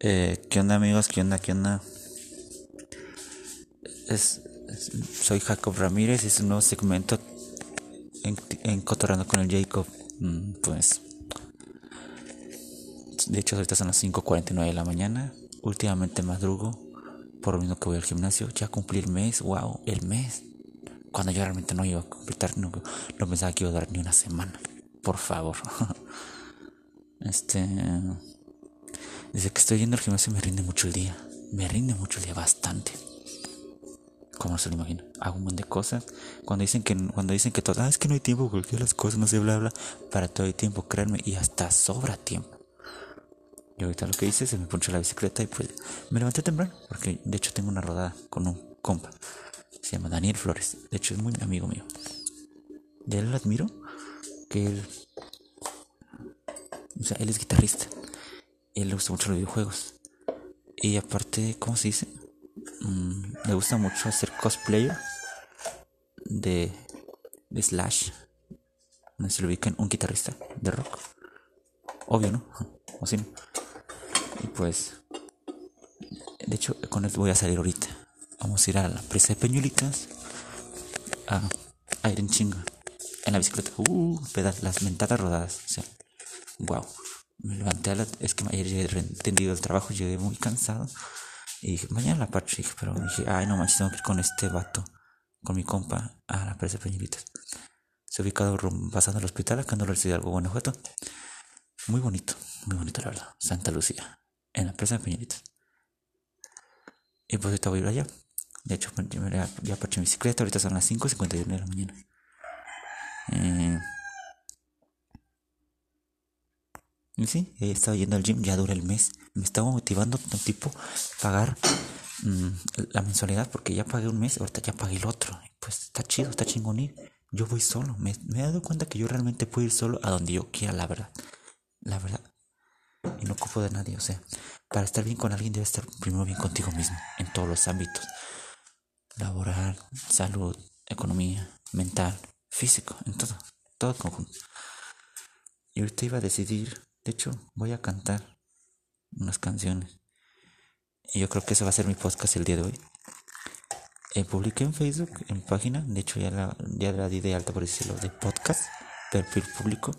Eh, ¿Qué onda amigos? ¿Qué onda? ¿Qué onda? Es, soy Jacob Ramírez y es un nuevo segmento en, en Cotorrando con el Jacob. Mm, Pues, de hecho ahorita son las 5.49 de la mañana. Últimamente madrugo, por lo mismo que voy al gimnasio. Ya cumplí el mes, wow, el mes. Cuando yo realmente no iba a completar, no, no pensaba que iba a dar ni una semana. Por favor. Este... Desde que estoy yendo al gimnasio me rinde mucho el día. Me rinde mucho el día, bastante. Como se lo imagina. Hago un montón de cosas. Cuando dicen que cuando dicen que todo, ah, es que no hay tiempo porque las cosas no se bla bla. Para todo hay tiempo, créanme, y hasta sobra tiempo. Y ahorita lo que hice se me ponchó la bicicleta y pues me levanté temprano. Porque de hecho tengo una rodada con un compa. Se llama Daniel Flores. De hecho es muy amigo mío. De él lo admiro. Que él. O sea, él es guitarrista. Él le gusta mucho los videojuegos. Y aparte, ¿cómo se dice? Mm, le gusta mucho hacer cosplayer de, de Slash. No si lo ubican, un guitarrista de rock. Obvio, ¿no? O si no. Y pues, de hecho, con él voy a salir ahorita. Vamos a ir a la presa de Peñuelitas a, a ir en chinga. En la bicicleta. Uh, pedal, las mentadas rodadas. O sea, wow. Me levanté a la... Es que ayer llegué rendido del trabajo, llegué muy cansado. Y dije, mañana la parche. Pero dije, ay, no manches, tengo que ir con este vato, con mi compa, a la presa de Peñuelitas. Se ha ubicado pasando al hospital, acá en Dolores Hidalgo, Guanajuato. Muy bonito, muy bonito, la verdad. Santa Lucía, en la presa de Peñuelitas. Y pues ahorita voy a ir allá. De hecho, pues, ya, ya parché mi bicicleta, ahorita son las 5.51 de la mañana. Eh, y sí, he estado yendo al gym, ya dura el mes. Me estaba motivando un tipo pagar mm, la mensualidad porque ya pagué un mes, ahorita ya pagué el otro. Pues está chido, está chingón ir. Yo voy solo, me, me he dado cuenta que yo realmente puedo ir solo a donde yo quiera, la verdad. La verdad. Y no ocupo de nadie, o sea, para estar bien con alguien debes estar primero bien contigo mismo, en todos los ámbitos. Laboral, salud, economía, mental, físico, en todo, todo conjunto. Y ahorita iba a decidir, de hecho, voy a cantar unas canciones. Y yo creo que ese va a ser mi podcast el día de hoy. Eh, publiqué en Facebook, en página, de hecho ya la, ya la di de alta por decirlo, de podcast, perfil público.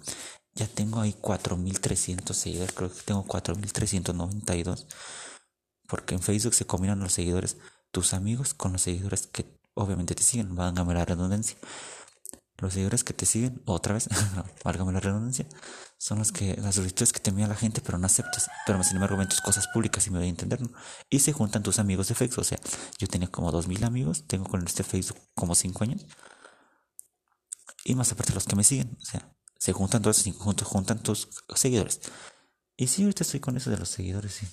Ya tengo ahí 4.300 seguidores, creo que tengo 4.392. Porque en Facebook se combinan los seguidores, tus amigos con los seguidores que obviamente te siguen, válgame la redundancia. Los seguidores que te siguen, otra vez, válgame la redundancia, son los que, las solicitudes que te envía la gente, pero no aceptas. Pero sin embargo ven tus cosas públicas y me doy a entender, ¿no? Y se juntan tus amigos de Facebook. O sea, yo tenía como 2.000 amigos, tengo con este Facebook como 5 años. Y más aparte los que me siguen. O sea, se juntan todos juntos juntan tus seguidores. Y sí, ahorita estoy con eso de los seguidores, sí.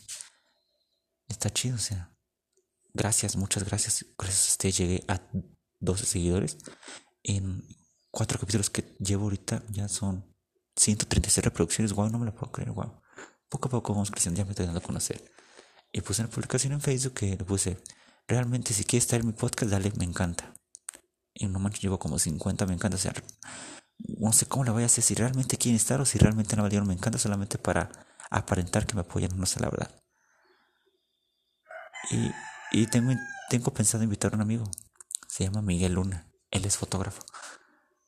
Está chido, o sea. Gracias, muchas gracias. Gracias a usted llegué a 12 seguidores. En cuatro capítulos que llevo ahorita ya son 136 reproducciones. Wow, no me lo puedo creer, wow. Poco a poco vamos creciendo, ya me estoy dando a conocer. Y puse una publicación en Facebook que le puse, realmente si quieres estar en mi podcast, dale, me encanta. Y no manches, llevo como 50, me encanta. O sea, no sé cómo le voy a hacer, si realmente quieren estar o si realmente no valieron, me encanta solamente para aparentar que me apoyan, no sé la verdad. Y, y tengo, tengo pensado invitar a un amigo, se llama Miguel Luna, él es fotógrafo.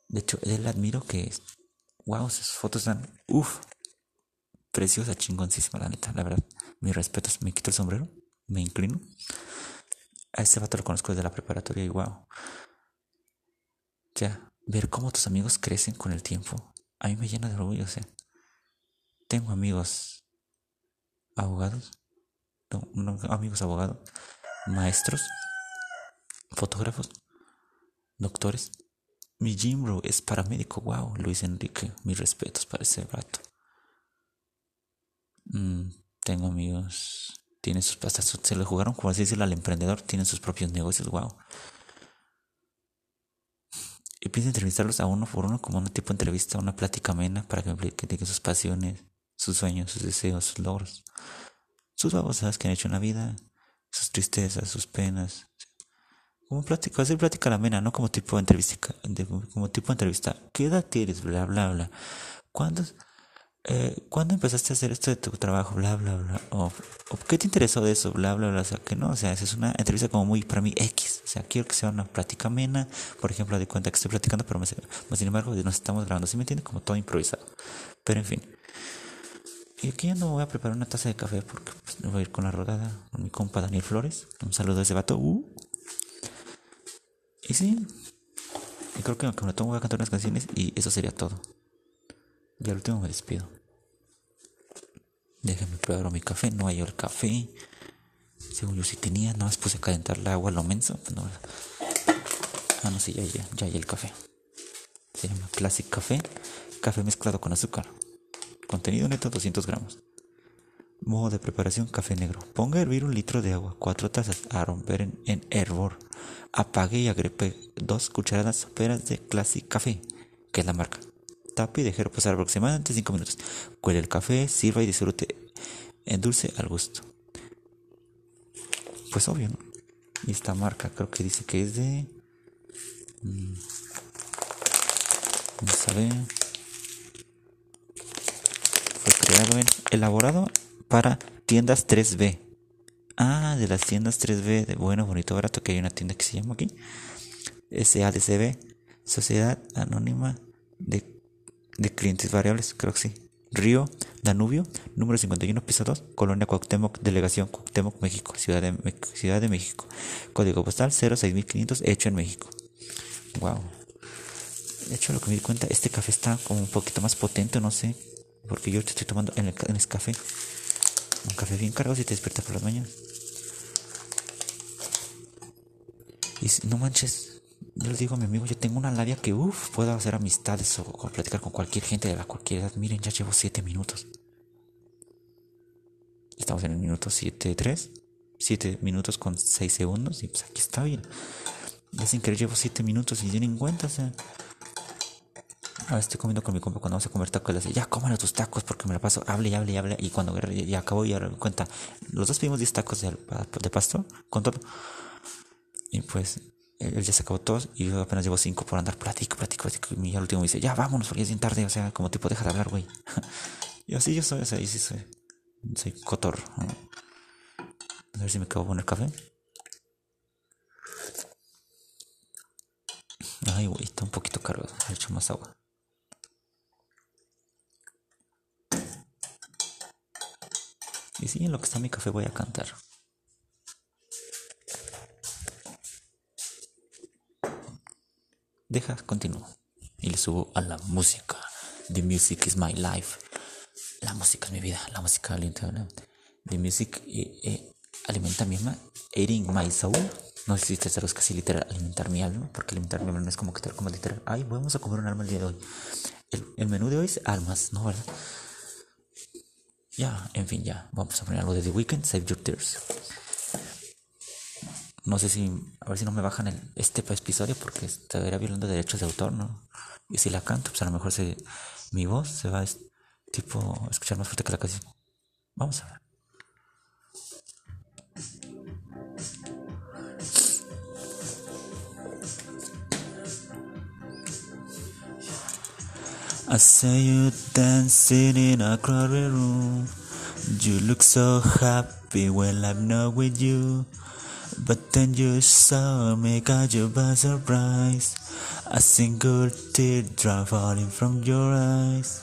De hecho, él admiro que, wow, sus fotos están, uff, preciosa, chingoncísima, la neta, la verdad. Mis respetos, me quito el sombrero, me inclino. A ese vato lo conozco desde la preparatoria y wow. Ya, ver cómo tus amigos crecen con el tiempo, a mí me llena de orgullo, o sea. Tengo amigos abogados, no, no, amigos abogados, maestros, fotógrafos, doctores. Mi bro es paramédico, wow, Luis Enrique, mis respetos para ese vato. Mm, tengo amigos, tienen sus hasta su- se lo jugaron como así decirlo al emprendedor, tienen sus propios negocios, wow. Y pienso entrevistarlos a uno por uno como una tipo de entrevista, una plática amena para que me sus pasiones, sus sueños, sus deseos, sus logros, sus babosadas que han hecho en la vida, sus tristezas, sus penas. Como plática, hacer plática amena, no como tipo de entrevista, como tipo de entrevista. ¿Qué edad tienes? Bla, bla, bla. ¿Cuántos? eh, ¿cuándo empezaste a hacer esto de tu trabajo? Bla, bla, bla. O, ¿qué te interesó de eso? Bla, bla, bla. O sea, que no, o sea, es una entrevista como muy, para mí, X. O sea, quiero que sea una plática amena. Por ejemplo, de cuenta que estoy platicando, pero sin embargo, nos estamos grabando. ¿Sí me entiendes? Como todo improvisado. Pero en fin. Y aquí ya no voy a preparar una taza de café porque pues, voy a ir con la rodada con mi compa Daniel Flores. Un saludo a ese vato. Uh. Y sí. Y creo que aunque me tomo voy a cantar unas canciones y eso sería todo. Y al último me despido. Déjenme probar mi café. No hay el café. Según yo sí tenía, nada más puse a calentar el agua lo menso. Pues ah, no, sí, ya, ya, ya hay el café. Se llama Classic Café. Café mezclado con azúcar. Contenido neto 200 gramos. Modo de preparación café negro. Ponga a hervir un litro de agua, 4 tazas a romper en, en hervor. Apague y agregue 2 cucharadas soperas de Classic Café, que es la marca tape y deje reposar aproximadamente 5 minutos. Cuele el café, sirva y disfrute en dulce al gusto. Pues obvio, ¿no? Y esta marca creo que dice que es de... Vamos a ver. Fue creado en... Elaborado para tiendas 3B. Ah, de las tiendas 3B, de bueno, bonito, barato, que hay una tienda que se llama aquí. SADCB, Sociedad Anónima de de clientes variables, creo que sí. Río Danubio, número 51, piso 2, Colonia Cuauhtémoc, Delegación Cuauhtémoc, México, Ciudad de, Ciudad de México. Código postal 06500, hecho en México. Wow. De hecho, lo que me di cuenta, este café está como un poquito más potente, no sé. Porque yo te estoy tomando en el, en el café. Un café bien cargado si te despiertas por las mañanas. Y no manches, yo les digo a mi amigo, yo tengo una labia que, uff, puedo hacer amistades o, platicar con cualquier gente de la cualquier edad. Miren, ya llevo 7 minutos. Estamos en el minuto 7.3. 7 minutos con 6 segundos. Y pues aquí está bien. Ya sin querer llevo 7 minutos y yo ni cuenta, o sea. Ahora estoy comiendo con mi compa cuando vamos a comer tacos. Le dice, ya cómale tus tacos porque me la paso, hable y hable y hable. Y cuando ya acabo, ya me cuenta. Los dos pedimos 10 tacos de, pasto con todo. Y pues él ya se acabó todos y yo apenas llevo cinco por andar platico, platico, platico. Y al último me dice, ya vámonos porque es bien tarde, o sea, como tipo, deja de hablar, güey. y así yo soy, o sea, y sí soy, soy cotorro. A ver si me acabo de poner café. Ay, güey, está un poquito caro, he hecho más agua. Y sí, en lo que está mi café voy a cantar. Deja, continúo. Y le subo a la música. The music is my life. La música es mi vida. La música alimenta. The music eh, eh, alimenta mi alma. Eating my soul. No sé si te sabes casi literal alimentar mi alma. Porque alimentar mi alma no es como que tal como literal. Ay, vamos a comer un alma el día de hoy. El, menú de hoy es almas, ¿no? ¿Verdad? Ya, en fin, ya. Vamos a poner algo de The Weeknd. Save Your Tears. No sé si, a ver si no me bajan el, este episodio porque estaría violando derechos de autor, ¿no? Y si la canto, pues a lo mejor se, mi voz se va a tipo escuchar más fuerte que la canción. Vamos a ver. I saw you dancing in a crowded room. You look so happy when I'm not with you. But then you saw me, got you by surprise. A single teardrop falling from your eyes.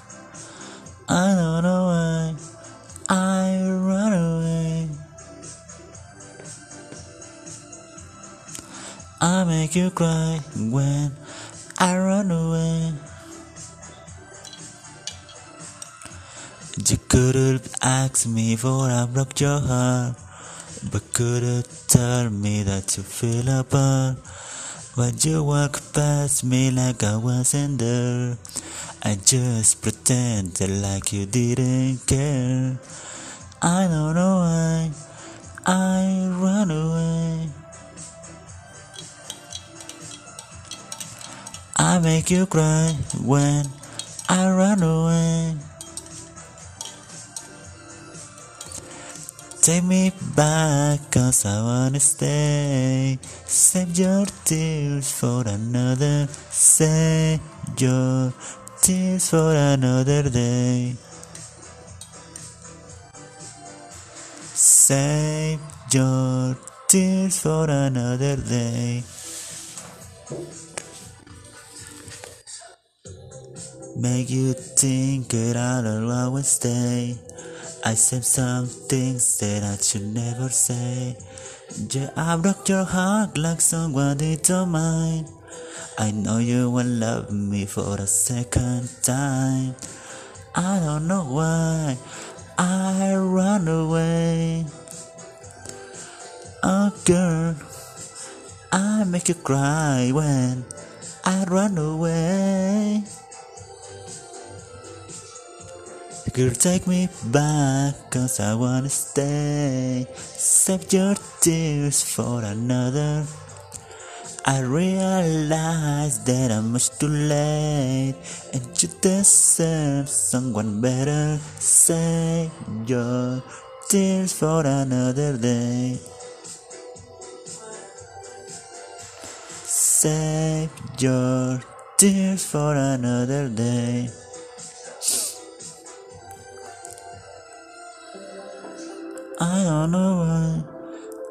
I don't know why I run away. I make you cry when I run away. You could have asked me for I broke your heart. But could you tell me that you feel apart? When you walk past me like I wasn't there, I just pretended like you didn't care. I don't know why I run away. I make you cry when I run away. Take me back, cause I wanna stay. Save your tears for another. Save your tears for another day. Save your tears for another day. Make you think that I'll always stay. I said some things that I should never say. Yeah, I broke your heart like someone did to mine. I know you will love me for a second time. I don't know why I run away. Oh, girl, I make you cry when I run away. Girl, take me back, cause I wanna stay. Save your tears for another. I realize that I'm much too late, and you deserve someone better. Save your tears for another day. Save your tears for another day. I don't know why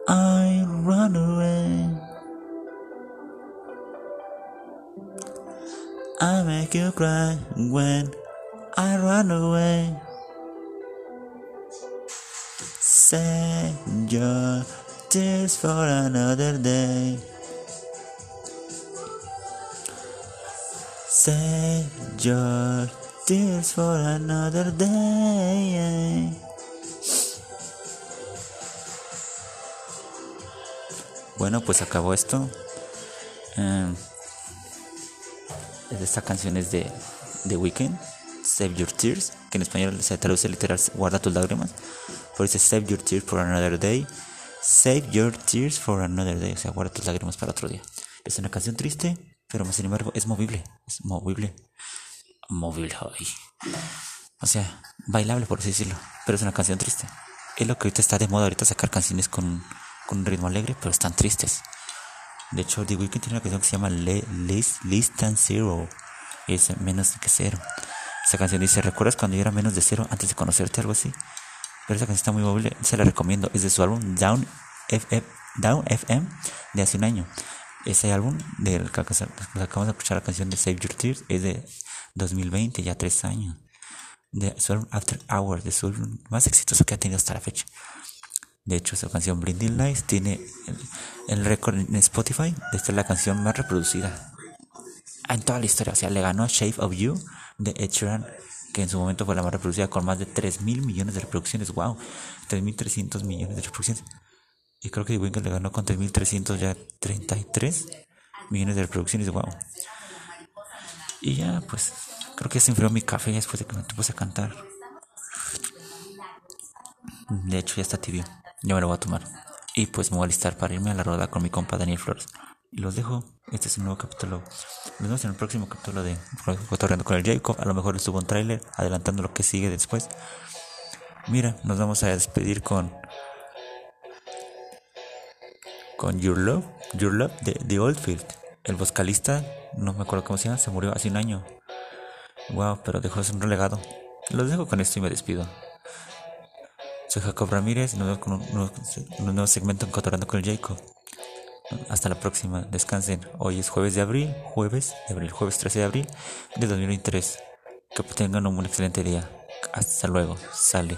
I run away. I make you cry when I run away. Save your tears for another day. Save your tears for another day. Bueno, pues acabó esto. Eh, esta canción es de The Weeknd, Save Your Tears, que en español se traduce literal guarda tus lágrimas. Por eso Save Your Tears for Another Day. Save Your Tears for Another Day, o sea, guarda tus lágrimas para otro día. Es una canción triste, pero sin embargo es movible, es movible. Movible, ay. O sea, bailable por así decirlo, pero es una canción triste. Es lo que ahorita está de moda ahorita sacar canciones con, con un ritmo alegre, pero están tristes. De hecho, The Weeknd tiene una canción que se llama Less, Than Zero. Es menos que cero. Esa canción dice, ¿recuerdas cuando yo era menos de cero antes de conocerte? Algo así. Pero esa canción está muy móvil, se la recomiendo. Es de su álbum Down FM de hace un año. Ese álbum del que acabamos de escuchar la canción de Save Your Tears es de 2020, ya tres años. De su álbum After Hours, de su álbum más exitoso que ha tenido hasta la fecha. De hecho, esa canción Blinding Lights tiene el, récord en Spotify de ser la canción más reproducida en toda la historia. O sea, le ganó Shape of You de Ed Sheeran, que en su momento fue la más reproducida con más de 3 mil millones de reproducciones. ¡Wow! 3.300 millones de reproducciones. Y creo que Weeknd le ganó con 3.300 ya 33 millones de reproducciones. ¡Wow! Y ya, pues, creo que se enfrió mi café después de que me puse a cantar. De hecho, ya está tibio. Yo me lo voy a tomar. Y pues me voy a listar para irme a la rueda con mi compa Daniel Flores. Y los dejo. Este es un nuevo capítulo. Nos vemos en el próximo capítulo de Cotorreando con el Jacob. A lo mejor les subo un tráiler adelantando lo que sigue después. Mira, nos vamos a despedir con. Con Your Love. Your Love de The Oldfield. El vocalista, no me acuerdo cómo se llama, se murió hace un año. Wow, pero dejó un relegado. Los dejo con esto y me despido. Soy Jacob Ramírez y nos vemos con un nuevo, segmento Encontorando con el Jacob. Hasta la próxima, descansen. Hoy es jueves de abril, jueves de abril, jueves 13 de abril de 2023. Que tengan un excelente día. Hasta luego, sale.